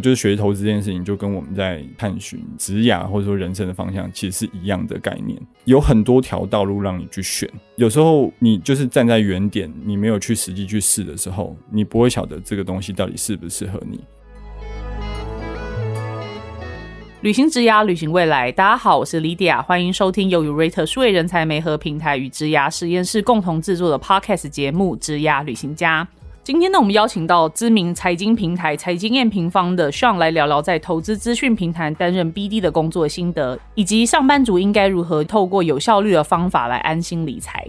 就是学投资这件事情，就跟我们在探寻职涯或者说人生的方向，其实是一样的概念。有很多条道路让你去选，有时候你就是站在原点，你没有去实际去试的时候，你不会晓得这个东西到底适不适合你。旅行之涯，旅行未来。大家好，我是 Lydia，欢迎收听由 Urate 数位人才媒合平台与之涯实验室共同制作的 Podcast 节目《之涯旅行家》。今天呢，我们邀请到知名财经平台财经验平方的 Sean 来聊聊在投资资讯平台担任 BD 的工作心得，以及上班族应该如何透过有效率的方法来安心理财。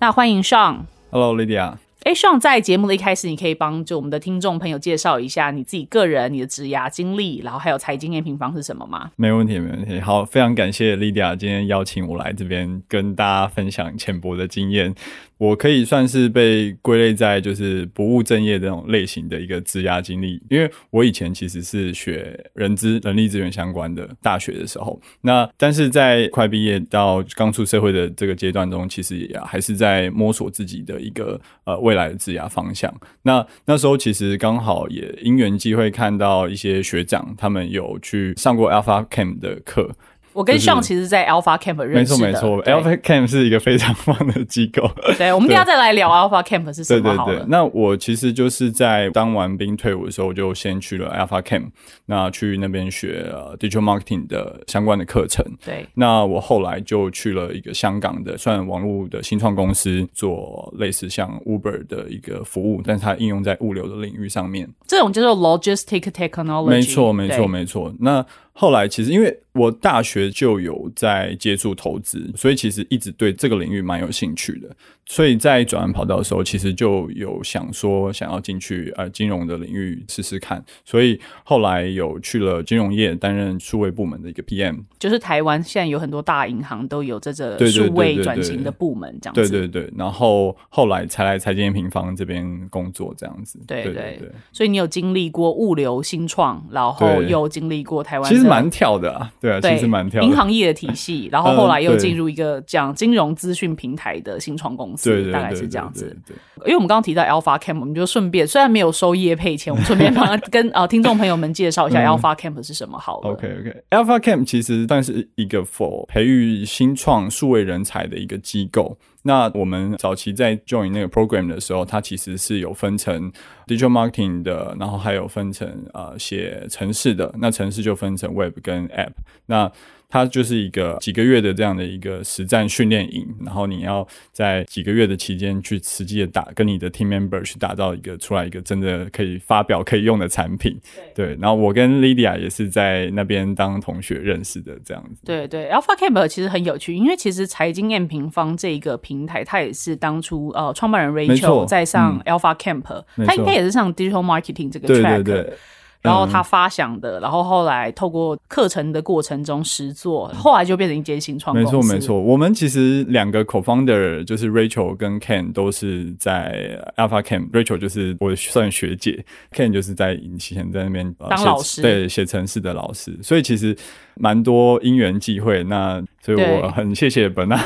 那欢迎 Sean。Hello，Lydia。哎，希望在节目的一开始，你可以帮就我们的听众朋友介绍一下你自己个人、你的职涯经历，然后还有财经验平方是什么吗？没问题，没问题。好，非常感谢 Lydia 今天邀请我来这边跟大家分享浅薄的经验。我可以算是被归类在就是不务正业这种类型的一个职涯经历，因为我以前其实是学人资、人力资源相关的大学的时候，那但是在快毕业到刚出社会的这个阶段中，其实也还是在摸索自己的一个呃未来的职涯方向。那那时候其实刚好也因缘机会看到一些学长他们有去上过 Alpha Camp 的课。我跟向其实，在 Alpha Camp 认识的。没错没错，Alpha Camp 是一个非常棒的机构。对，我们等下再来聊 Alpha Camp 是什么好了。那我其实就是在当完兵退伍的时候，就先去了 Alpha Camp，那去那边学 Digital Marketing 的相关的课程。对。那我后来就去了一个香港的算网络的新创公司，做类似像 Uber 的一个服务，但是它应用在物流的领域上面。这种叫做 Logistic Technology。没错没错没错。那后来其实因为我大学就有在接触投资，所以其实一直对这个领域蛮有兴趣的。所以在转换跑道的时候，其实就有想说想要进去呃金融的领域试试看。所以后来有去了金融业担任数位部门的一个 PM。就是台湾现在有很多大银行都有这个数位转型的部门，这样子。对对对。然后后来才来财经平方这边工作，这样子。对对对。所以你有经历过物流新创，然后又经历过台湾。其实蛮跳的啊，对啊，其实蛮跳。银行业的体系，然后后来又进入一个讲金融资讯平台的新创公司。对，大概是这样子。因为我们刚刚提到 Alpha Camp，我们就顺便虽然没有收业配钱，我们顺便帮跟呃听众朋友们介绍一下 Alpha Camp 是什么好了。OK OK，Alpha Camp 其实算是一个 for 培育新创数位人才的一个机构。那我们早期在 join 那个 program 的时候，它其实是有分成 digital marketing 的，然后还有分成呃写城市的。那城市就分成 web 跟 app。那它就是一个几个月的这样的一个实战训练营，然后你要在几个月的期间去实际的打，跟你的 team member 去打造一个出来一个真的可以发表可以用的产品。对，然后我跟 Lydia 也是在那边当同学认识的这样子。对对，Alpha Camp 其实很有趣，因为其实财经验平方这一个平台，它也是当初呃创办人 Rachel 在上 Alpha Camp，他应该也是上 digital marketing 这个 track。然后他发想的，然后后来透过课程的过程中实做，后来就变成一间新创公司。没错，没错。我们其实两个 co-founder 就是 Rachel 跟 Ken 都是在 Alpha Camp。Rachel 就是我算学姐，Ken 就是在以前在那边当老师，对，写程式的老师。所以其实蛮多因缘际会。那所以我很谢谢本纳。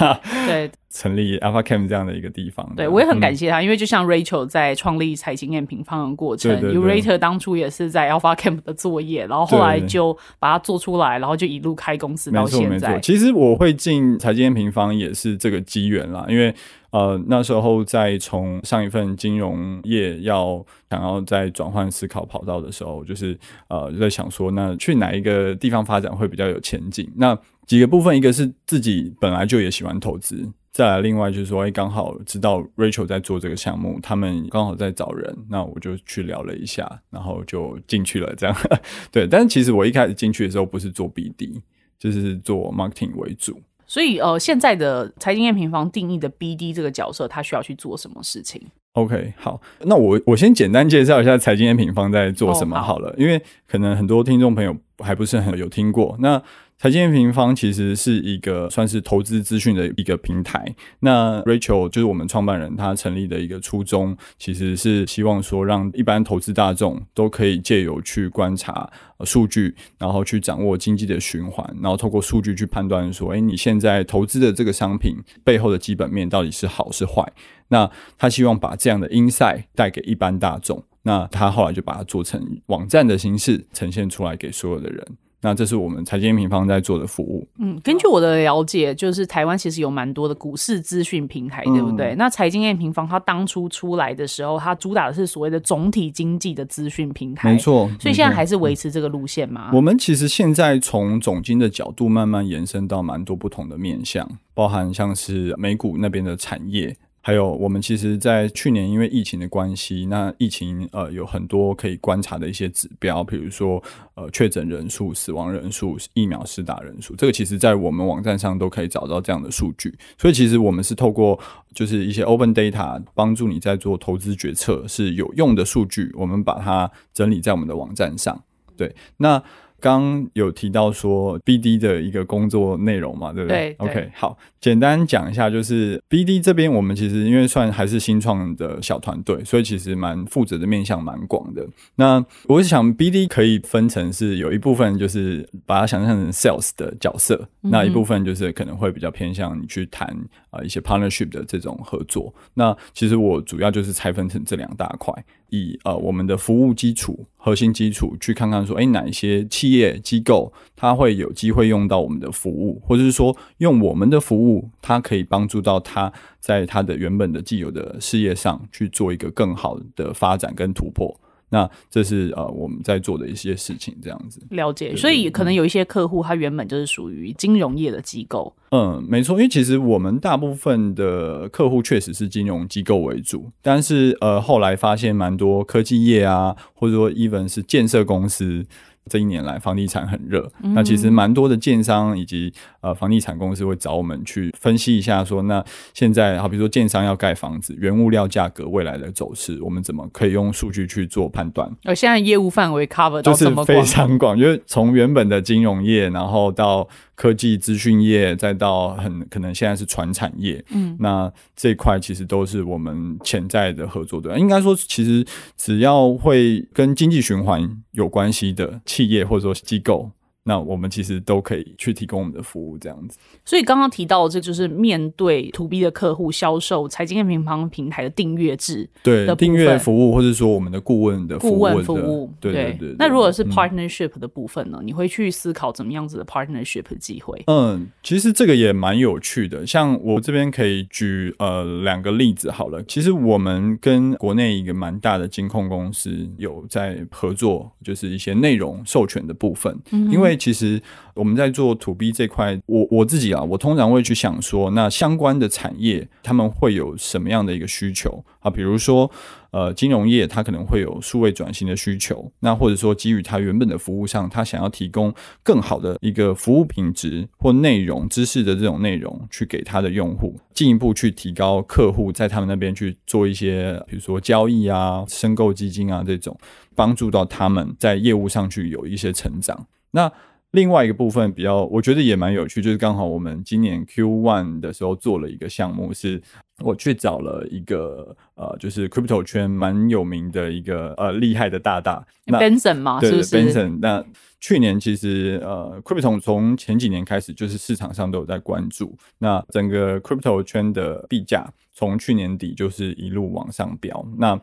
对。成立 Alpha Camp 这样的一个地方，对我也很感谢他，因为就像 Rachel 在创立财经验平方的过程，Urate 当初也是在 Alpha Camp 的作业，然后后来就把它做出来，然后就一路开公司到现在。其实我会进财经验平方也是这个机缘啦，因为呃那时候在从上一份金融业要想要再转换思考跑道的时候，就是呃在想说，那去哪一个地方发展会比较有前景？那几个部分，一个是自己本来就也喜欢投资。再来，另外就是说，哎，刚好知道 Rachel 在做这个项目，他们刚好在找人，那我就去聊了一下，然后就进去了。这样，对。但是其实我一开始进去的时候不是做 BD，就是做 marketing 为主。所以，呃，现在的财经验平方定义的 BD 这个角色，他需要去做什么事情？OK，好，那我我先简单介绍一下财经验平方在做什么好了，因为可能很多听众朋友还不是很有听过。那财经平方其实是一个算是投资资讯的一个平台。那 Rachel 就是我们创办人，他成立的一个初衷，其实是希望说让一般投资大众都可以借由去观察数据，然后去掌握经济的循环，然后透过数据去判断说，哎，你现在投资的这个商品背后的基本面到底是好是坏。那他希望把这样的 insight 带给一般大众。那他后来就把它做成网站的形式呈现出来给所有的人。那这是我们财经平方在做的服务。嗯，根据我的了解，就是台湾其实有蛮多的股市资讯平台，对不对？那财经 M 平方它当初出来的时候，它主打的是所谓的总体经济的资讯平台，没错。所以现在还是维持这个路线吗？我们其实现在从总经的角度慢慢延伸到蛮多不同的面向，包含像是美股那边的产业。还有，我们其实，在去年因为疫情的关系，那疫情呃有很多可以观察的一些指标，比如说呃确诊人数、死亡人数、疫苗施打人数，这个其实在我们网站上都可以找到这样的数据。所以其实我们是透过就是一些 open data 帮助你在做投资决策是有用的数据，我们把它整理在我们的网站上。对，那。刚有提到说 BD 的一个工作内容嘛，对不对？OK，好，简单讲一下，就是 BD 这边我们其实因为算还是新创的小团队，所以其实蛮负责的面向蛮广的。那我想 BD 可以分成是有一部分就是把它想象成 Sales 的角色，那一部分就是可能会比较偏向你去谈啊一些 Partnership 的这种合作。那其实我主要就是拆分成这两大块。以呃我们的服务基础、核心基础去看看说，哎，哪一些企业机构它会有机会用到我们的服务，或者是说用我们的服务，它可以帮助到他在他的原本的既有的事业上去做一个更好的发展跟突破。那这是呃我们在做的一些事情，这样子了解。所以可能有一些客户，他原本就是属于金融业的机构。嗯，没错。因为其实我们大部分的客户确实是金融机构为主，但是呃后来发现蛮多科技业啊，或者说 even 是建设公司。这一年来，房地产很热，那其实蛮多的建商以及呃房地产公司会找我们去分析一下，说那现在好比如说建商要盖房子，原物料价格未来的走势，我们怎么可以用数据去做判断？而现在业务范围 cover 到就是非常广，因为从原本的金融业，然后到科技资讯业，再到很可能现在是传产业，嗯，那这一块其实都是我们潜在的合作对象。应该说，其实只要会跟经济循环有关系的企业或者说机构。那我们其实都可以去提供我们的服务，这样子。所以刚刚提到，这就是面对 To B 的客户销售财经平方平台的订阅制，对订阅服务，或者说我们的顾问的顾问服务，对对对。那如果是 Partnership 的部分呢？你会去思考怎么样子的 Partnership 机会？嗯，其实这个也蛮有趣的。像我这边可以举呃两个例子好了。其实我们跟国内一个蛮大的金控公司有在合作，就是一些内容授权的部分，因为。其实我们在做 To B 这块，我我自己啊，我通常会去想说，那相关的产业他们会有什么样的一个需求啊？比如说，呃，金融业它可能会有数位转型的需求，那或者说基于它原本的服务上，它想要提供更好的一个服务品质或内容知识的这种内容，去给它的用户，进一步去提高客户在他们那边去做一些，比如说交易啊、申购基金啊这种，帮助到他们在业务上去有一些成长。那另外一个部分比较，我觉得也蛮有趣，就是刚好我们今年 Q one 的时候做了一个项目，是我去找了一个呃，就是 crypto 圈蛮有名的一个呃厉害的大大，Benson 嘛，是不是？Benson，那去年其实呃，crypto 从前几年开始，就是市场上都有在关注，那整个 crypto 圈的币价从去年底就是一路往上飙，那。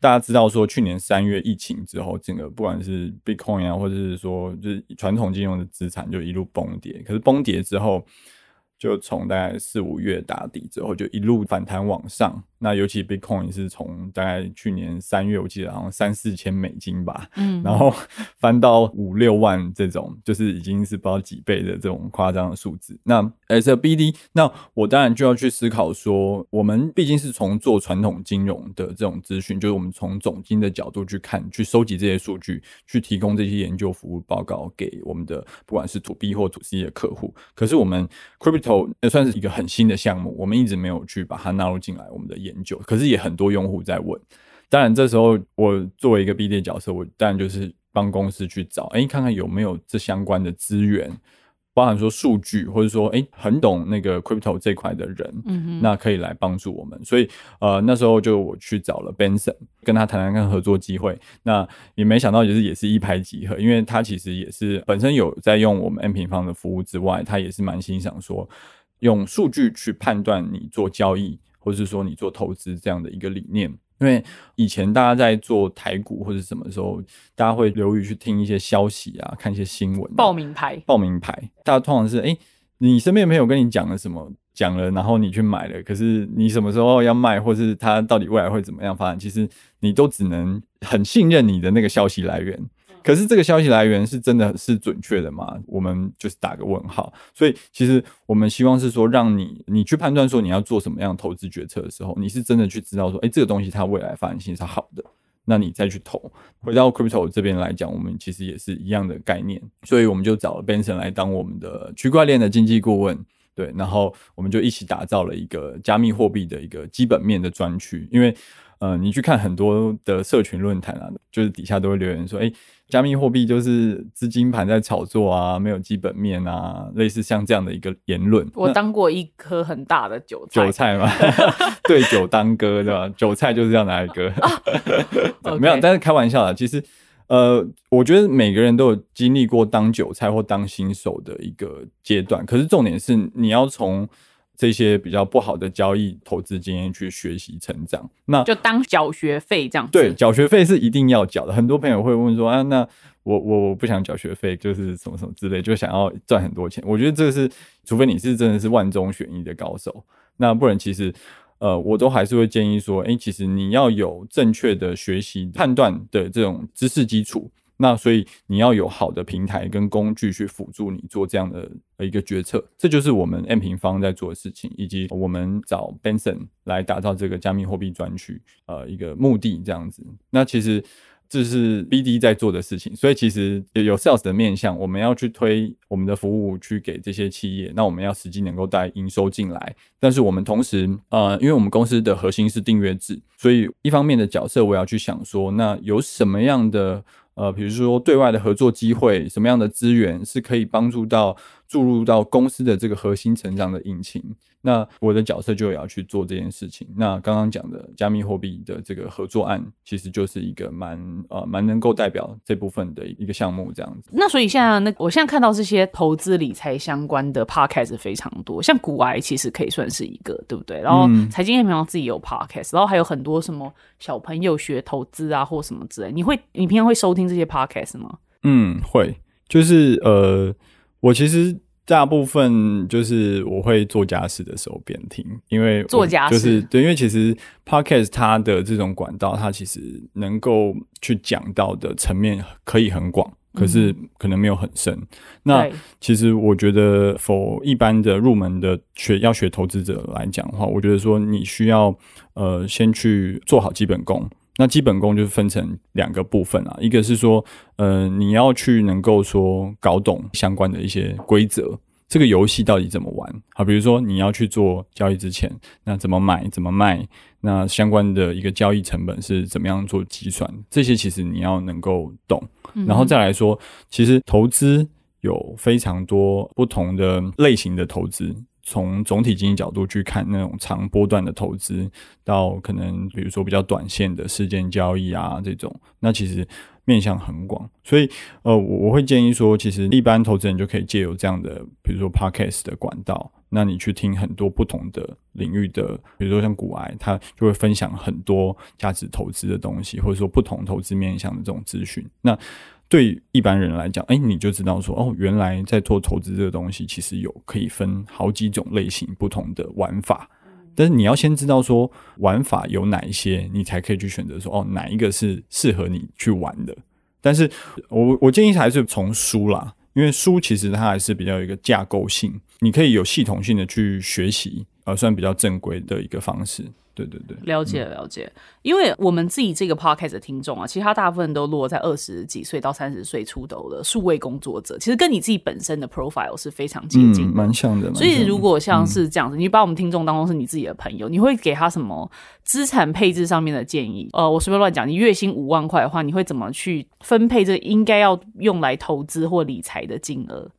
大家知道说，去年三月疫情之后，整个不管是 Bitcoin 啊，或者是说就是传统金融的资产，就一路崩跌。可是崩跌之后，就从大概四五月打底之后，就一路反弹往上。那尤其 Bitcoin 是从大概去年三月，我记得好像三四千美金吧，嗯，然后 翻到五六万这种，就是已经是不知道几倍的这种夸张的数字。那 as a BD，那我当然就要去思考说，我们毕竟是从做传统金融的这种资讯，就是我们从总金的角度去看，去收集这些数据，去提供这些研究服务报告给我们的不管是 To B 或 To C 的客户。可是我们 Crypto 也算是一个很新的项目，我们一直没有去把它纳入进来我们的研。研究，可是也很多用户在问。当然，这时候我作为一个 B D 角色，我当然就是帮公司去找，哎，看看有没有这相关的资源，包含说数据，或者说，哎，很懂那个 crypto 这块的人，嗯那可以来帮助我们。所以，呃，那时候就我去找了 Benson，跟他谈谈看合作机会。那也没想到，就是也是一拍即合，因为他其实也是本身有在用我们 M 平方的服务之外，他也是蛮欣赏说用数据去判断你做交易。或者是说你做投资这样的一个理念，因为以前大家在做台股或者什么时候，大家会留意去听一些消息啊，看一些新闻、报名牌，报名牌，大家通常是哎，你身边的朋友跟你讲了什么，讲了，然后你去买了，可是你什么时候要卖，或是它到底未来会怎么样发展，其实你都只能很信任你的那个消息来源。可是这个消息来源是真的是准确的吗？我们就是打个问号。所以其实我们希望是说，让你你去判断说你要做什么样的投资决策的时候，你是真的去知道说，哎，这个东西它未来发展性是好的，那你再去投。回到 crypto 这边来讲，我们其实也是一样的概念，所以我们就找了 Benson 来当我们的区块链的经济顾问，对，然后我们就一起打造了一个加密货币的一个基本面的专区，因为。呃，你去看很多的社群论坛啊，就是底下都会留言说，哎，加密货币就是资金盘在炒作啊，没有基本面啊，类似像这样的一个言论。我当过一颗很大的韭菜，韭菜嘛，对酒当歌，对吧？韭菜就是这样来割。没有，但是开玩笑啦。其实，呃，我觉得每个人都有经历过当韭菜或当新手的一个阶段，可是重点是你要从。这些比较不好的交易投资经验去学习成长，那就当缴学费这样。对，缴学费是一定要缴的。很多朋友会问说啊，那我我我不想缴学费，就是什么什么之类，就想要赚很多钱。我觉得这个是，除非你是真的是万中选一的高手，那不然其实呃，我都还是会建议说，哎，其实你要有正确的学习判断的这种知识基础。那所以你要有好的平台跟工具去辅助你做这样的一个决策，这就是我们 M 平方在做的事情，以及我们找 Benson 来打造这个加密货币专区，呃，一个目的这样子。那其实。这是 BD 在做的事情，所以其实有 Sales 的面向，我们要去推我们的服务去给这些企业，那我们要实际能够带营收进来。但是我们同时，呃，因为我们公司的核心是订阅制，所以一方面的角色我要去想说，那有什么样的呃，比如说对外的合作机会，什么样的资源是可以帮助到注入到公司的这个核心成长的引擎。那我的角色就要去做这件事情。那刚刚讲的加密货币的这个合作案，其实就是一个蛮呃蛮能够代表这部分的一个项目这样子。那所以现在那我现在看到这些投资理财相关的 podcast 非常多，像股癌其实可以算是一个，对不对？然后财经夜平常自己有 podcast，然后还有很多什么小朋友学投资啊或什么之类。你会你平常会收听这些 podcast 吗？嗯，会。就是呃，我其实。大部分就是我会做家事的时候边听，因为做家事就是对，因为其实 podcast 它的这种管道，它其实能够去讲到的层面可以很广，可是可能没有很深。那其实我觉得否一般的入门的学要学投资者来讲的话，我觉得说你需要呃先去做好基本功。那基本功就是分成两个部分啊，一个是说，呃，你要去能够说搞懂相关的一些规则，这个游戏到底怎么玩？好，比如说你要去做交易之前，那怎么买，怎么卖，那相关的一个交易成本是怎么样做计算？这些其实你要能够懂。然后再来说，其实投资有非常多不同的类型的投资。从总体经济角度去看，那种长波段的投资，到可能比如说比较短线的事件交易啊，这种，那其实面向很广。所以，呃，我我会建议说，其实一般投资人就可以借由这样的，比如说 podcast 的管道，那你去听很多不同的领域的，比如说像股癌，他就会分享很多价值投资的东西，或者说不同投资面向的这种资讯。那对一般人来讲，哎，你就知道说，哦，原来在做投资这个东西，其实有可以分好几种类型不同的玩法。但是你要先知道说玩法有哪一些，你才可以去选择说，哦，哪一个是适合你去玩的。但是我我建议还是从书啦，因为书其实它还是比较有一个架构性，你可以有系统性的去学习，而算比较正规的一个方式。对对对，了解了解，因为我们自己这个 podcast 的听众啊，其实他大部分都落在二十几岁到三十岁出头的数位工作者，其实跟你自己本身的 profile 是非常接近，蛮像的。所以如果像是这样子，你把我们听众当中是你自己的朋友，你会给他什么资产配置上面的建议？呃，我随便乱讲，你月薪五万块的话，你会怎么去分配这应该要用来投资或理财的金额？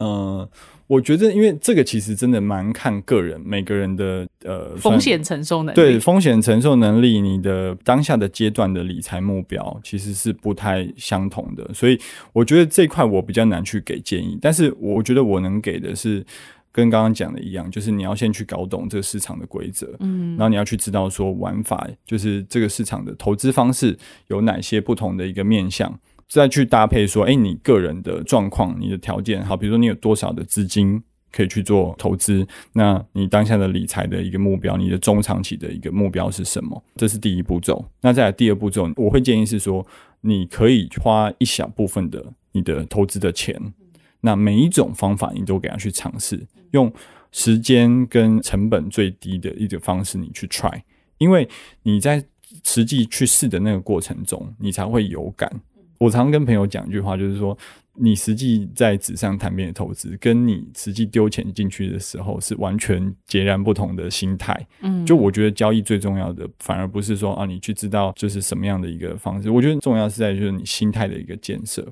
嗯。我觉得，因为这个其实真的蛮看个人，每个人的呃风险承受能力，对风险承受能力，你的当下的阶段的理财目标其实是不太相同的，所以我觉得这块我比较难去给建议。但是我觉得我能给的是，跟刚刚讲的一样，就是你要先去搞懂这个市场的规则，嗯，然后你要去知道说玩法，就是这个市场的投资方式有哪些不同的一个面向，再去搭配说，哎，你个人的状况、你的条件，好，比如说你有多少的资金可以去做投资，那你当下的理财的一个目标，你的中长期的一个目标是什么？这是第一步骤。那再来第二步骤，我会建议是说，你可以花一小部分的你的投资的钱。那每一种方法你都给他去尝试，用时间跟成本最低的一个方式你去 try，因为你在实际去试的那个过程中，你才会有感。我常跟朋友讲一句话，就是说，你实际在纸上谈兵的投资，跟你实际丢钱进去的时候是完全截然不同的心态。嗯，就我觉得交易最重要的，反而不是说啊，你去知道就是什么样的一个方式，我觉得重要是在就是你心态的一个建设。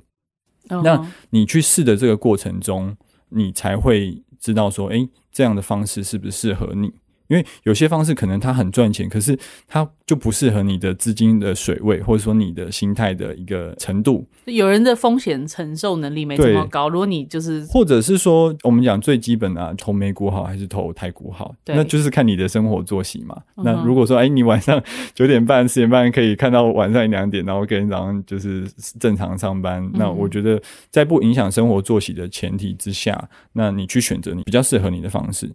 那你去试的这个过程中，你才会知道说，哎，这样的方式是不是适合你？因为有些方式可能它很赚钱，可是它就不适合你的资金的水位，或者说你的心态的一个程度。有人的风险承受能力没这么高。如果你就是，或者是说，我们讲最基本的，啊投美股好还是投台股好，那就是看你的生活作息嘛。那如果说，哎，你晚上 九点半、十点半可以看到晚上两点，然后隔天早上就是正常上班，那我觉得在不影响生活作息的前提之下，那你去选择你比较适合你的方式。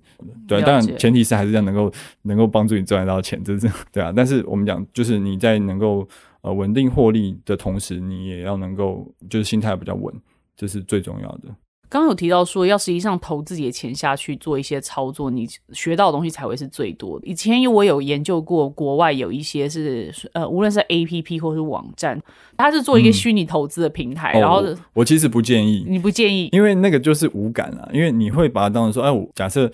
对，当然前提是还是要。能够能够帮助你赚到钱，这是对啊。但是我们讲，就是你在能够呃稳定获利的同时，你也要能够就是心态比较稳，这是最重要的。刚刚有提到说，要实际上投自己的钱下去做一些操作，你学到的东西才会是最多的。以前我有研究过，国外有一些是呃，无论是 A P P 或是网站，它是做一个虚拟投资的平台。然后我其实不建议，你不建议，因为那个就是无感啊，因为你会把它当成说，哎，我假设。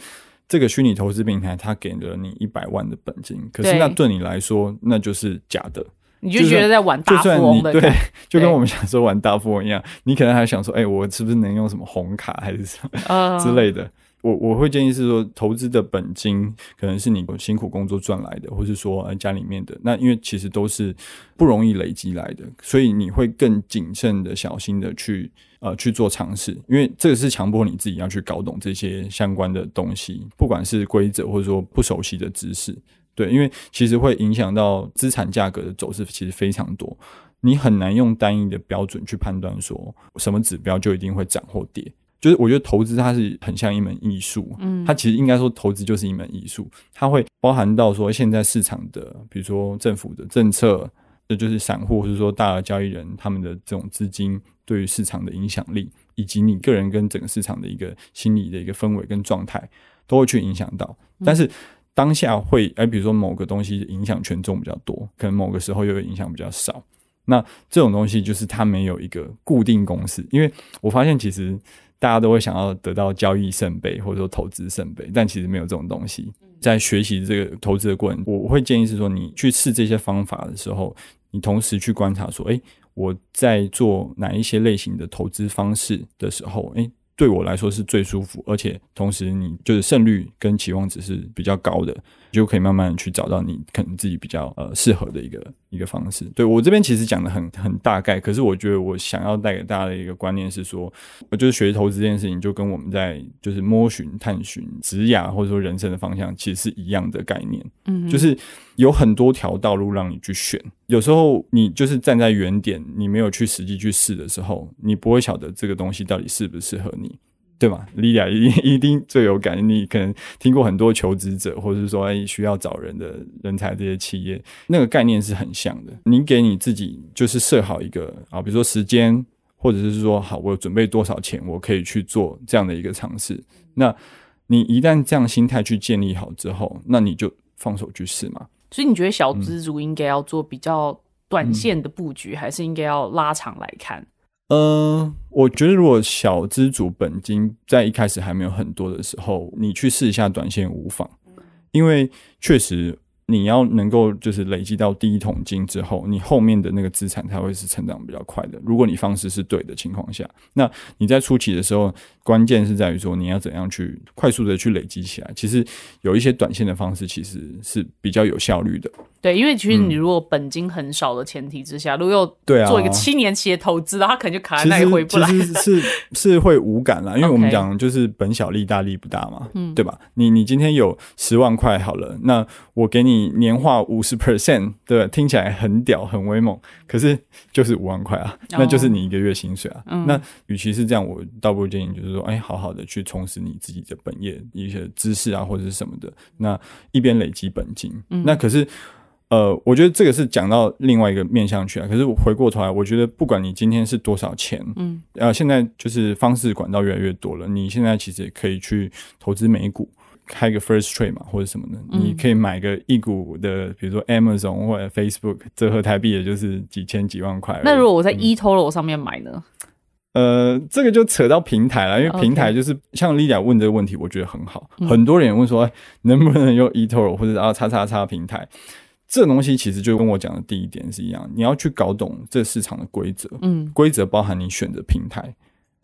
这个虚拟投资平台，它给了你一百万的本金，可是那对你来说，那就是假的。你就觉得在玩大富翁的，对，就跟我们小时候玩大富翁一样。你可能还想说，哎，我是不是能用什么红卡还是什么之类的？我我会建议是说，投资的本金可能是你辛苦工作赚来的，或是说家里面的。那因为其实都是不容易累积来的，所以你会更谨慎的、小心的去。呃，去做尝试，因为这个是强迫你自己要去搞懂这些相关的东西，不管是规则或者说不熟悉的知识，对，因为其实会影响到资产价格的走势，其实非常多，你很难用单一的标准去判断说什么指标就一定会涨或跌。就是我觉得投资它是很像一门艺术，嗯，它其实应该说投资就是一门艺术，它会包含到说现在市场的，比如说政府的政策。这就是散户或者说大额交易人他们的这种资金对于市场的影响力，以及你个人跟整个市场的一个心理的一个氛围跟状态，都会去影响到。但是当下会，哎，比如说某个东西影响权重比较多，可能某个时候又有影响比较少。那这种东西就是它没有一个固定公式，因为我发现其实大家都会想要得到交易圣杯或者说投资圣杯，但其实没有这种东西。在学习这个投资的过程，我会建议是说，你去试这些方法的时候。你同时去观察说，哎，我在做哪一些类型的投资方式的时候，哎。对我来说是最舒服，而且同时你就是胜率跟期望值是比较高的，就可以慢慢去找到你可能自己比较呃适合的一个一个方式。对我这边其实讲的很很大概，可是我觉得我想要带给大家的一个观念是说，就是学投资这件事情，就跟我们在就是摸寻探寻职涯或者说人生的方向，其实是一样的概念。嗯，就是有很多条道路让你去选，有时候你就是站在原点，你没有去实际去试的时候，你不会晓得这个东西到底适不适合你。对吗？莉亚一定一定最有感。你可能听过很多求职者，或者是说需要找人的人才这些企业，那个概念是很像的。你给你自己就是设好一个啊，比如说时间，或者是说好，我准备多少钱，我可以去做这样的一个尝试。那你一旦这样心态去建立好之后，那你就放手去试嘛。所以你觉得小资族应该要做比较短线的布局，还是应该要拉长来看？嗯，我觉得如果小资主本金在一开始还没有很多的时候，你去试一下短线无妨，因为确实你要能够就是累积到第一桶金之后，你后面的那个资产才会是成长比较快的。如果你方式是对的情况下，那你在初期的时候，关键是在于说你要怎样去快速的去累积起来。其实有一些短线的方式其实是比较有效率的。对，因为其实你如果本金很少的前提之下，如果又对啊做一个七年期的投资，然后他可能就卡在那里回不来。其实是 是会无感啦，因为我们讲就是本小利大利不大嘛，对吧？你你今天有十万块好了，那我给你年化五十 percent，对，听起来很屌很威猛，可是就是五万块啊，那就是你一个月薪水啊。那与其是这样，我倒不如建议就是说，哎，好好的去充实你自己的本业一些知识啊，或者是什么的，那一边累积本金，那可是。呃，我觉得这个是讲到另外一个面向去啊。可是我回过头来，我觉得不管你今天是多少钱，嗯，呃，现在就是方式管道越来越多了。你现在其实也可以去投资美股，开个 first trade 嘛，或者什么的，你可以买个一股的，比如说 Amazon 或者 Facebook，折合台币也就是几千几万块。那如果我在 eToro 上面买呢？呃，这个就扯到平台了，因为平台就是像 Lida 问这个问题，我觉得很好。很多人也问说，哎，能不能用 eToro 或者啊叉叉叉平台？这东西其实就跟我讲的第一点是一样，你要去搞懂这市场的规则。嗯，规则包含你选择平台，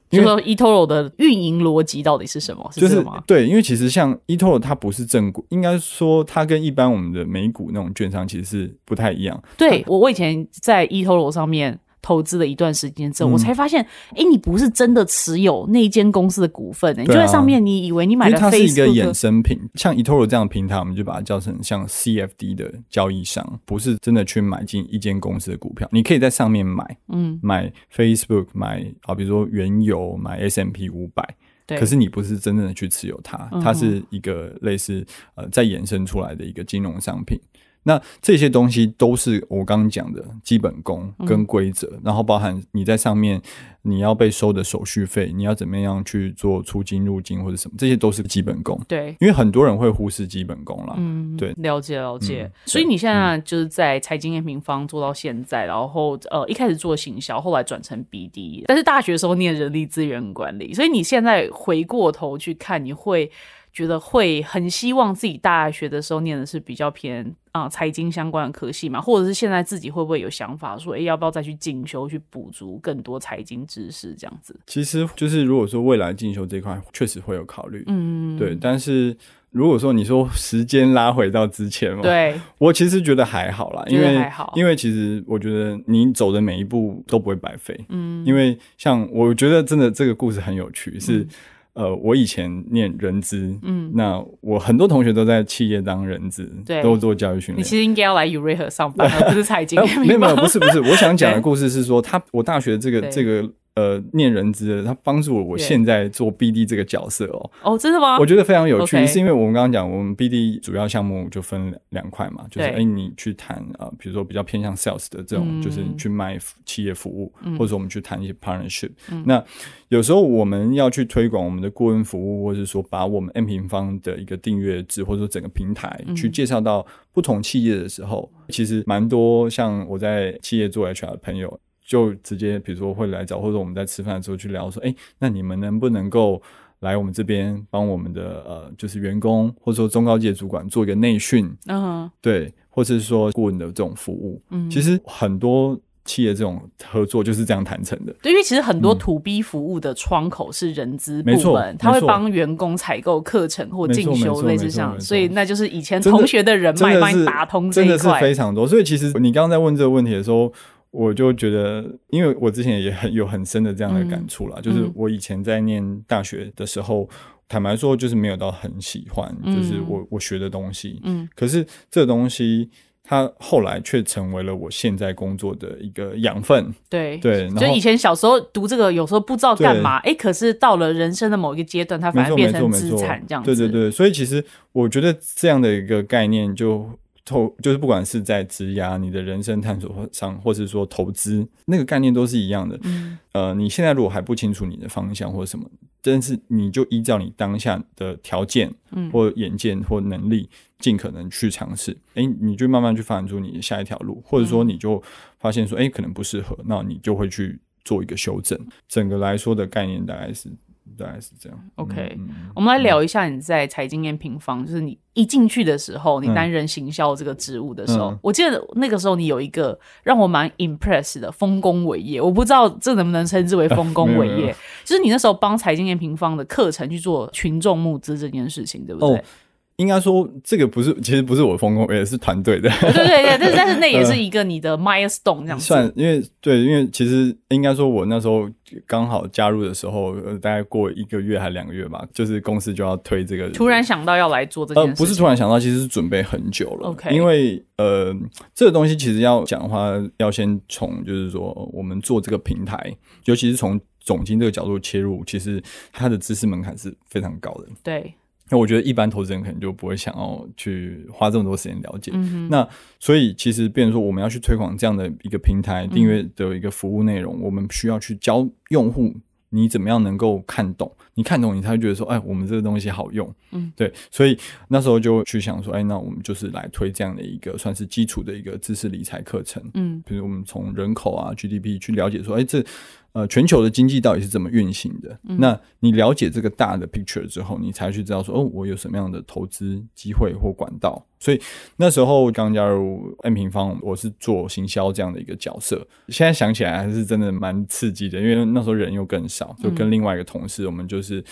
就说 eToro 的运营逻辑到底是什么？就是是这吗？对，因为其实像 eToro 它不是正股，应该说它跟一般我们的美股那种券商其实是不太一样。对我，我以前在 eToro 上面投资了一段时间之后，嗯我才发现，哎，你不是真的持有那一间公司的股份、你就在上面，你以为你买了它是一个衍生品，像 eToro 这样的平台，我们就把它叫成像 CFD 的交易商，不是真的去买进一间公司的股票。你可以在上面买，嗯，买 Facebook，买啊，比如说原油，买 S M P 五百，对，可是你不是真正的去持有它，嗯它是一个类似呃再衍生出来的一个金融商品。那这些东西都是我刚刚讲的基本功嗯跟规则，然后包含你在上面你要被收的手续费，你要怎么样去做出金入金或者什么，这些都是基本功。对。因为很多人会忽视基本功啦。嗯，对了解了解。嗯所以你现在就是在财经验平方做到现在，然后呃一开始做行销，后来转成 BD，但是大学的时候念人力资源管理，所以你现在回过头去看，你会觉得会很希望自己大学的时候念的是比较偏啊、财经相关的科系嘛，或者是现在自己会不会有想法说，哎，要不要再去进修去补足更多财经知识这样子？其实就是如果说未来进修这块，确实会有考虑。嗯，对，但是如果说你说时间拉回到之前嘛，对，我其实觉得还好啦，因为还好因为其实我觉得你走的每一步都不会白费。嗯，因为像我觉得真的这个故事很有趣，是、嗯呃，我以前念人资，嗯，那我很多同学都在企业当人资，对都做教育训练。你其实应该要来 Ure 上班，而 不是财经没有没有，不是不是，我想讲的故事是说，他我大学这个这个呃念人资的，他帮助我我现在做 BD 这个角色哦。哦，真的吗？我觉得非常有趣是因为我们刚刚讲，我们 BD 主要项目就分两两块嘛，就是对哎、你去谈啊、呃比如说比较偏向 sales 的这种，嗯。就是你去卖企业服务，或者说我们去谈一些 partnership、嗯。那有时候我们要去推广我们的顾问服务，或者是说把我们 M 平方的一个订阅制，或者说整个平台嗯。去介绍到不同企业的时候，其实蛮多像我在企业做 HR 的朋友。就直接，比如说会来找，或者我们在吃饭的时候去聊，说，哎、那你们能不能够来我们这边帮我们的呃，就是员工或者说中高阶主管做一个内训，嗯对，或者是说顾问的这种服务。嗯，其实很多企业这种合作就是这样谈成的。对，因为其实很多 to B 服务的窗口是人资部门，他会帮员工采购课程或进修，类似像，所以那就是以前同学的人脉帮你打通这真的是。非常多。所以其实你刚刚在问这个问题的时候，我就觉得，因为我之前也很有很深的这样的感触啦，就是我以前在念大学的时候。坦白说，就是没有到很喜欢，嗯就是我我学的东西。嗯，可是这个东西，它后来却成为了我现在工作的一个养分。对。对，就以前小时候读这个，有时候不知道干嘛，哎，可是到了人生的某一个阶段，它反而变成资产这样子。对对对，所以其实我觉得这样的一个概念就。投就是不管是在职涯、你的人生探索上，或是说投资，那个概念都是一样的。嗯呃，你现在如果还不清楚你的方向或者什么，但是你就依照你当下的条件，嗯或眼见或能力，尽可能去尝试。诶，你就慢慢去发展出你的下一条路，或者嗯说你就发现说，诶，可能不适合，那你就会去做一个修正。整个来说的概念大概是大概是这样。OK，、嗯我们来聊一下你在财经验平方，就是你一进去的时候，你担任行销这个职务的时候，嗯我记得那个时候你有一个让我蛮 impress 的丰功伟业，我不知道这能不能称之为丰功伟 业，就是你那时候帮财经验平方的课程去做群众募资这件事情，对不对？哦应该说这个不是，其实不是我丰功，也是团队的。对对对，但是 但是那也是一个你的 milestone 这样子。算，因为对，因为其实应该说，我那时候刚好加入的时候，呃大概过一个月还两个月吧，就是公司就要推这个。突然想到要来做这件呃，事情，不是突然想到，其实是准备很久了。OK 因为呃，这个东西其实要讲的话，要先从就是说我们做这个平台，尤其是从总经这个角度切入，其实它的知识门槛是非常高的。对，那我觉得一般投资人可能就不会想要去花这么多时间了解。嗯，那所以其实，变成说我们要去推广这样的一个平台订阅的一个服务内容，我们需要去教用户你怎么样能够看懂，你看懂你才会觉得说，哎，我们这个东西好用。嗯，对，所以那时候就去想说，哎，那我们就是来推这样的一个算是基础的一个知识理财课程。嗯比如我们从人口啊 GDP 去了解说，哎，这呃全球的经济到底是怎么运行的？嗯那你了解这个大的 picture 之后，你才去知道说，哦，我有什么样的投资机会或管道。所以那时候刚加入 N 平方，我是做行销这样的一个角色。现在想起来还是真的蛮刺激的，因为那时候人又更少，就跟另外一个同事，我们就是。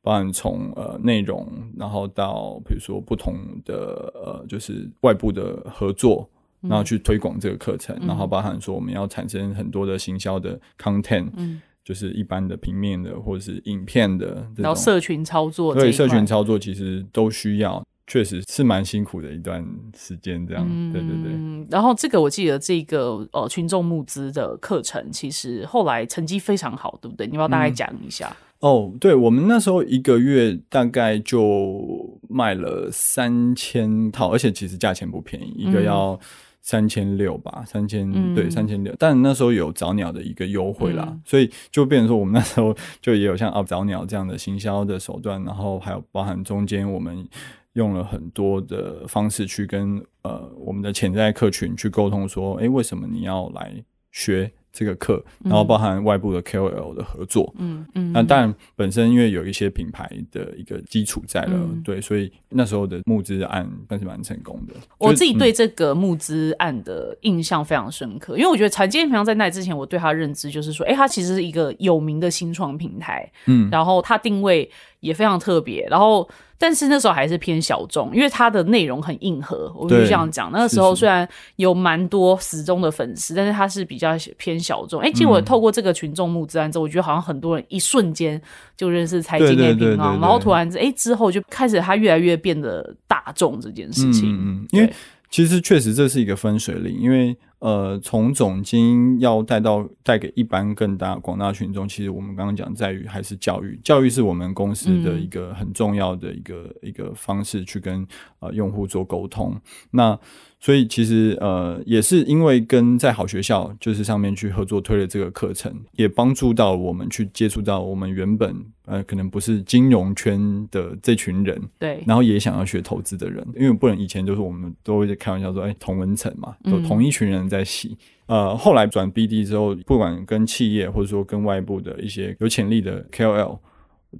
包含从呃内容，然后到比如说不同的呃，就是外部的合作，然后去推广这个课程，然后包含说我们要产生很多的行销的 content，嗯，就是一般的平面的或者是影片的这种，然后社群操作对社群操作其实都需要，确实是蛮辛苦的一段时间，这样，对对对。嗯，然后这个我记得这个呃群众募资的课程，其实后来成绩非常好，对不对？你要不要大概讲一下？哦，对，我们那时候一个月大概就卖了三千套，而且其实价钱不便宜，一个嗯要三千六吧，三千、嗯对三千六，但那时候有早鸟的一个优惠啦，嗯所以就变成说我们那时候就也有像啊早鸟这样的行销的手段，然后还有包含中间我们。用了很多的方式去跟呃我们的潜在客群去沟通，说，诶，为什么你要来学这个课？然后包含外部的 KOL 的合作，嗯嗯，那当然，本身因为有一些品牌的一个基础在了，嗯对，所以那时候的募资案算是蛮成功的。我自己对这个募资案的印象非常深刻，因为我觉得财经平常在那之前，我对它认知就是说，哎，它其实是一个有名的新创平台，嗯，然后它定位也非常特别，然后但是那时候还是偏小众，因为它的内容很硬核，我必须对这样讲。那个时候虽然有蛮多死忠的粉丝，但是它是比较偏小众。哎，结果透过这个群众募资案之后，我觉得好像很多人一瞬间就认识财经对对业平方，对对对然后突然哎之后就开始它越来越变得大众这件事情。嗯嗯嗯因为对其实确实这是一个分水岭，因为呃，从总经要带到带给一般更大广大群众，其实我们刚刚讲在于还是教育，教育是我们公司的一个很重要的一个、一个方式去跟呃用户做沟通。那所以其实呃也是因为跟在好学校就是上面去合作推了这个课程，也帮助到我们去接触到我们原本呃可能不是金融圈的这群人，对，然后也想要学投资的人，因为不能以前就是我们都会在开玩笑说，哎，同文层嘛，都嗯同一群人在洗。呃，后来转 BD 之后，不管跟企业或者说跟外部的一些有潜力的 KOL，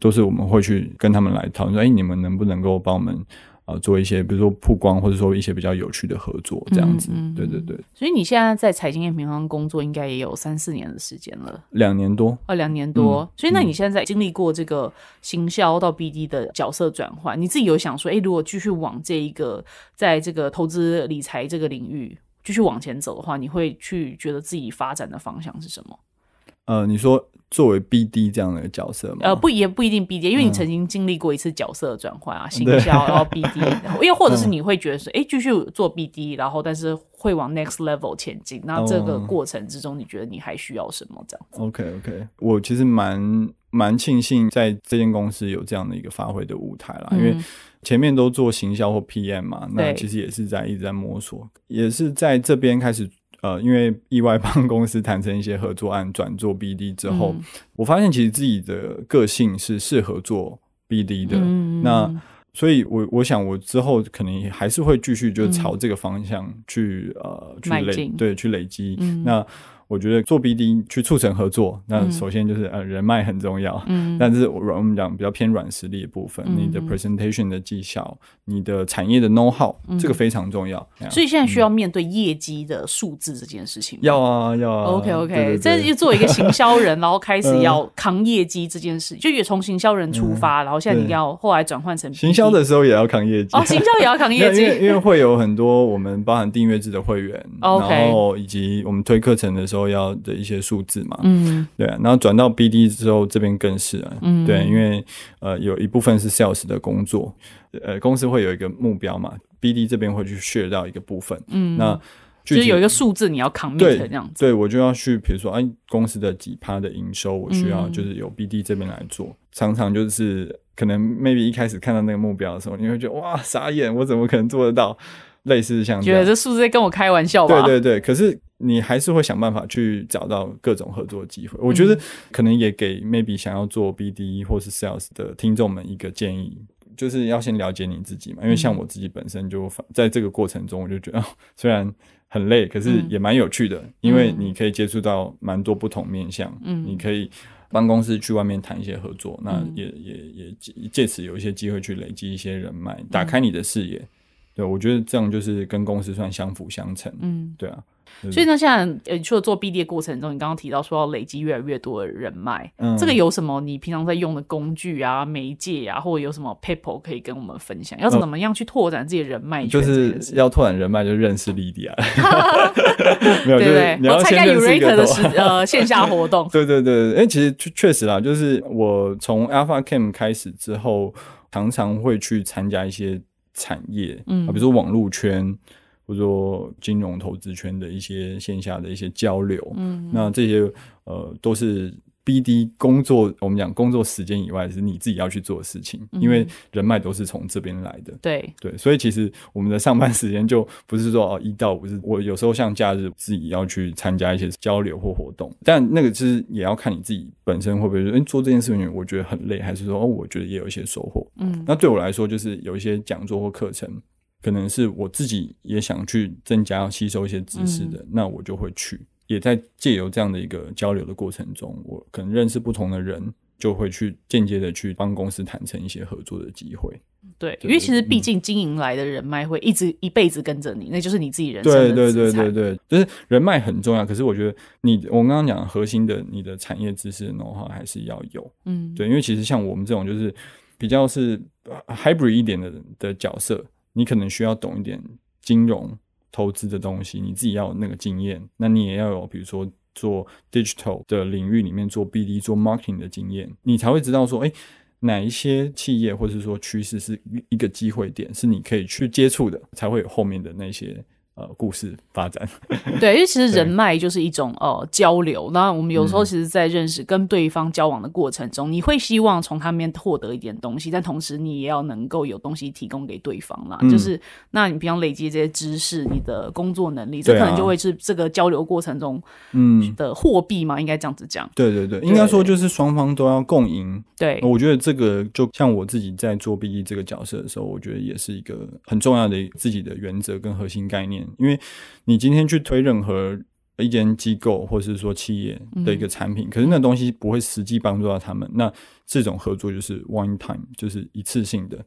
都是我们会去跟他们来讨论说，哎，你们能不能够帮我们呃做一些，比如说曝光，或者说一些比较有趣的合作这样子。嗯嗯对对对，所以你现在在财经业平方工作，应该也有三四年的时间了。两年多。哦，两年多，嗯所以那你现在经历过这个行销到 BD 的角色转换，你自己有想说，诶，如果继续往这一个在这个投资理财这个领域继续往前走的话，你会去觉得自己发展的方向是什么？呃，你说作为 BD 这样的角色吗？呃，不也不一定 BD，因为你曾经经历过一次角色的转换啊，行销然后 BD，然后又或者是你会觉得说，诶，继续做 BD，然后但是会往 next level 前进，那这个哦过程之中，你觉得你还需要什么？这样子？OK OK，我其实蛮蛮庆幸在这间公司有这样的一个发挥的舞台啦，因为嗯前面都做行销或 PM 嘛，那其实也是在一直在摸索，也是在这边开始。呃，因为意外帮公司谈成一些合作案，转做 BD 之后，嗯我发现其实自己的个性是适合做 BD 的。嗯那所以我，我想我之后可能还是会继续就嗯朝这个方向去、呃去累对去累积。嗯那我觉得做 BD 去促成合作，那首先就是呃人脉很重要，嗯。但是我我们讲比较偏软实力的部分，你的 presentation 的技巧，你的产业的 know how，、这个非常重要。所以现在需要面对业绩的数字这件事情吗。要啊要啊 OK OK，这对。就作为一个行销人，然后开始要扛业绩这件事，就也从行销人出发，然后现在你要后来转换成行销的时候也要扛业绩哦，行销也要扛业绩。因为因为会有很多我们包含订阅制的会员 OK 然后以及我们推课程的时候要的一些数字嘛，嗯对啊，然后转到 BD 之后，这边更是啊，嗯对，因为呃有一部分是 sales 的工作，呃公司会有一个目标嘛，BD 这边会去 share 到一个部分，嗯，那就是有一个数字你要扛对这样子。对我就要去，比如说，哎，公司的几趴的营收，我需要嗯就是由 BD 这边来做。常常就是可能 maybe 一开始看到那个目标的时候，你会觉得哇傻眼，我怎么可能做得到？类似像觉得这数字在跟我开玩笑吧？对对对，可是你还是会想办法去找到各种合作机会。我觉得嗯可能也给 maybe 想要做 BD 或是 sales 的听众们一个建议，就是要先了解你自己嘛。因为像我自己本身就在这个过程中，我就觉得、哦、虽然很累，可是嗯也蛮有趣的，因为你可以接触到蛮多不同面向，嗯你可以。帮公司去外面谈一些合作，那嗯也、也也借借此有一些机会去累积一些人脉，打开你的视野。对，我觉得这样就是跟公司算相辅相成。嗯，对啊，所以呢，现在呃，除了做 BD 的过程中，你刚刚提到说要累积越来越多的人脉，嗯这个有什么你平常在用的工具啊、媒介啊，或者有什么 people 可以跟我们分享？要怎么样去拓展自己的人脉圈就？是要拓展人脉，就认识莉迪啊。没有，对不对就是？你要我参加 Eureka 的呃 线下活动对对对，哎、其实确确实啦，就是我从 Alpha Cam 开始之后，常常会去参加一些产业，嗯。啊，比如说网络圈，或者说金融投资圈的一些线下的一些交流，嗯，那这些呃都是 BD 工作，我们讲工作时间以外，是你自己要去做的事情，因为人脉都是从这边来的。对，对，所以其实我们的上班时间就不是说哦一到五是，我有时候像假日自己要去参加一些交流或活动，但那个就是也要看你自己本身会不会说，哎、做这件事情我觉得很累，还是说哦我觉得也有一些收获。嗯那对我来说，就是有一些讲座或课程，可能是我自己也想去增加吸收一些知识的，那我就会去。也在借由这样的一个交流的过程中，我可能认识不同的人，就会去间接的去帮公司谈成一些合作的机会。对，因为其实嗯毕竟经营来的人脉会一直一辈子跟着你，那就是你自己人生的对对对对对，就是人脉很重要。可是我觉得你我刚刚讲核心的你的产业知识的 how 还是要有。嗯，对，因为其实像我们这种就是比较是呃 hybrid 一点的的角色，你可能需要懂一点金融投资的东西，你自己要有那个经验，那你也要有比如说做 digital 的领域里面做 BD 做 marketing 的经验，你才会知道说，哎。哪一些企业或者是说趋势是一个机会点，是你可以去接触的，才会有后面的那些呃故事发展。对，因为其实人脉就是一种呃交流。那我们有时候其实，在认识跟对方交往的过程中，你会希望从他们获得一点东西，但同时你也要能够有东西提供给对方啦。嗯就是，那你平常累积这些知识，你的工作能力，这可能就会是这个交流过程中嗯，的货币嘛，应该这样子讲。对对对，应该说就是双方都要共赢。对，我觉得这个就像我自己在做 BD 这个角色的时候，我觉得也是一个很重要的自己的原则跟核心概念。因为你今天去推任何一间机构或是说企业的一个产品，可是那东西不会实际帮助到他们，那这种合作就是 one time，就是一次性的。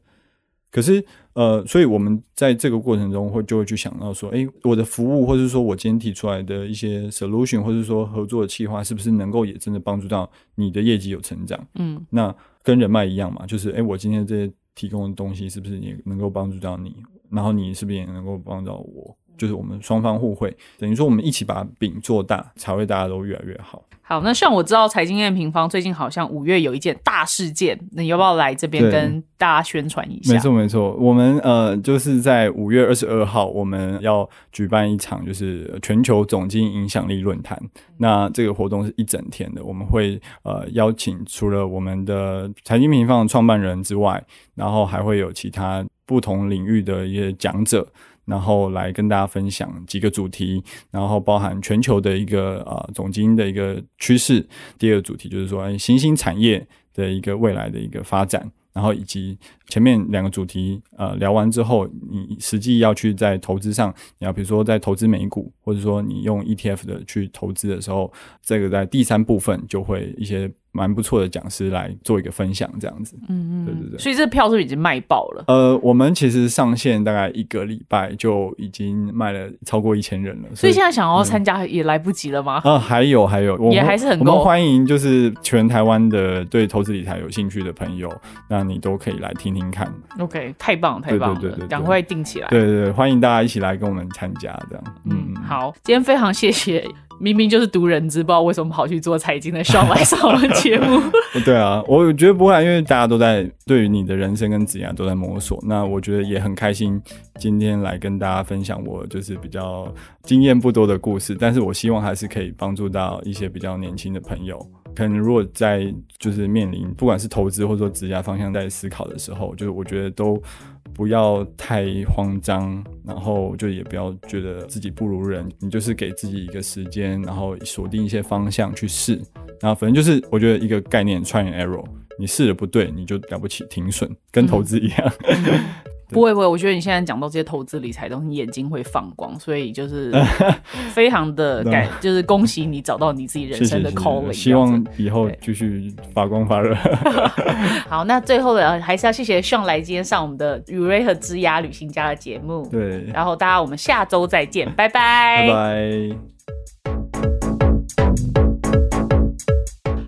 可是，呃，所以我们在这个过程中会就会去想到说，诶，我的服务，或者说我今天提出来的一些 solution，或者说合作的计划，是不是能够也真的帮助到你的业绩有成长？嗯，那跟人脉一样嘛，就是诶，我今天这些提供的东西是不是也能够帮助到你？然后你是不是也能够帮到我？就是我们双方互惠，等于说我们一起把饼做大，才会大家都越来越好。好，那像我知道财经 M 平方最近好像五月有一件大事件，那你要不要来这边跟大家宣传一下？没错没错，我们呃就是在五月二十二号，我们要举办一场就是全球总经影响力论坛。那这个活动是一整天的，我们会呃邀请除了我们的财经平方的创办人之外，然后还会有其他不同领域的一些讲者。然后来跟大家分享几个主题，然后包含全球的一个呃总经的一个趋势。第二个主题就是说，哎，新兴产业，的一个未来的一个发展。然后以及前面两个主题，呃，聊完之后，你实际要去在投资上，你要比如说在投资美股，或者说你用 ETF 的去投资的时候，这个在第三部分就会一些。蛮不错的讲师来做一个分享，这样子。嗯嗯，对对对。所以这票是已经卖爆了。呃，我们其实上线大概一个礼拜就已经卖了超过一千人了。所以现在想要参加也来不及了吗？啊，还有还有，也还是很。我们欢迎就是全台湾的对投资理财有兴趣的朋友，那你都可以来听听看。OK，太棒太棒了，赶快定起来。对对对，欢迎大家一起来跟我们参加，这样。嗯，好，今天非常谢谢。明明就是读人资，不知道为什么跑去做财经的，上 来上了节目。对啊，我觉得不会，因为大家都在对于你的人生跟职业都在摸索。那我觉得也很开心，今天来跟大家分享我就是比较经验不多的故事，但是我希望还是可以帮助到一些比较年轻的朋友。可能如果在就是面临不管是投资或者说职业方向在思考的时候，就是我觉得都。不要太慌张，然后就也不要觉得自己不如人，你就是给自己一个时间，然后锁定一些方向去试，然后反正就是我觉得一个概念，try and error，你试的不对，你就了不起停损，跟投资一样。不会不会，我觉得你现在讲到这些投资理财东西，眼睛会放光，所以就是 非常的感，就是恭喜你找到你自己人生的 calling。希望以后继续发光发热。好，那最后的，还是要谢谢上来今天上我们的雨瑞和之雅旅行家的节目。对，然后大家我们下周再见，拜拜，拜拜。